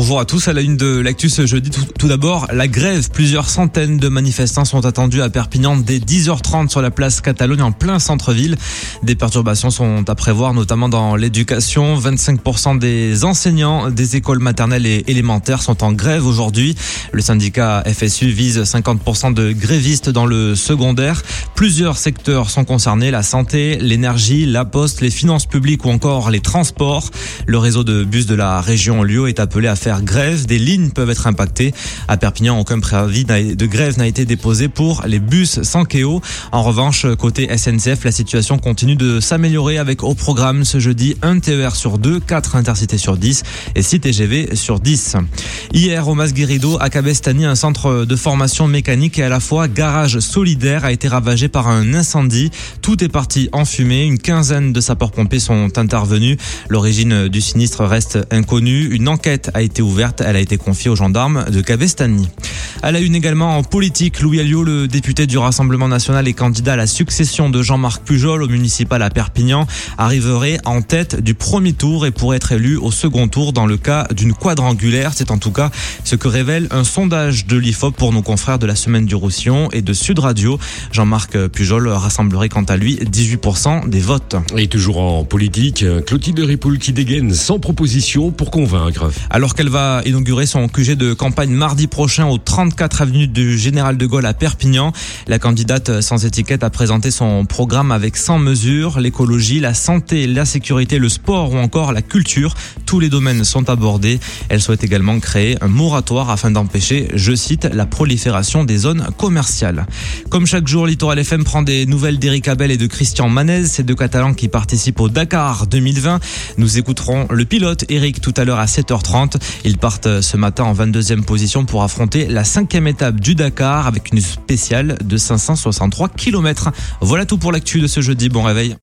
Bonjour à tous. À la une de l'actu ce jeudi, tout, tout d'abord, la grève. Plusieurs centaines de manifestants sont attendus à Perpignan dès 10h30 sur la place Catalogne en plein centre-ville. Des perturbations sont à prévoir, notamment dans l'éducation. 25% des enseignants des écoles maternelles et élémentaires sont en grève aujourd'hui. Le syndicat FSU vise 50% de grévistes dans le secondaire. Plusieurs secteurs sont concernés, la santé, l'énergie, la poste, les finances publiques ou encore les transports. Le réseau de bus de la région Lyon est appelé à faire grève. Des lignes peuvent être impactées. À Perpignan, aucun préavis de grève n'a été déposé pour les bus sans Kéo. En revanche, côté SNCF, la situation continue de s'améliorer avec au programme ce jeudi un TER sur 2, 4 intercités sur 10 et 6 TGV sur 10. Hier, au Masguerido, à Cabestany, un centre de formation mécanique et à la fois garage solidaire a été ravagé par un incendie. Tout est parti en fumée. Une quinzaine de sapeurs-pompiers sont intervenus. L'origine du sinistre reste inconnue. Une enquête a a ouverte. Elle a été confiée aux gendarmes de Cavestany. À la une également en politique, Louis Alliot, le député du Rassemblement national et candidat à la succession de Jean-Marc Pujol au municipal à Perpignan, arriverait en tête du premier tour et pourrait être élu au second tour dans le cas d'une quadrangulaire. C'est en tout cas ce que révèle un sondage de l'IFOP pour nos confrères de la Semaine du Roussillon et de Sud Radio. Jean-Marc Pujol rassemblerait quant à lui 18% des votes. Et toujours en politique, Clotilde Ripoul qui dégaine sans proposition pour convaincre. Alors qu'elle va inaugurer son QG de campagne mardi prochain au 34 avenue du Général de Gaulle à Perpignan, la candidate sans étiquette a présenté son programme avec 100 mesures, l'écologie, la santé, la sécurité, le sport ou encore la culture. Tous les domaines sont abordés. Elle souhaite également créer un moratoire afin d'empêcher, je cite, la prolifération des zones commerciales. Comme chaque jour, Littoral FM prend des nouvelles d'Eric Abel et de Christian Manez, ces deux Catalans qui participent au Dakar 2020. Nous écouterons le pilote Eric tout à l'heure à 7h30. Ils partent ce matin en 22e position pour affronter la cinquième étape du Dakar avec une spéciale de 563 km. Voilà tout pour l'actu de ce jeudi. Bon réveil.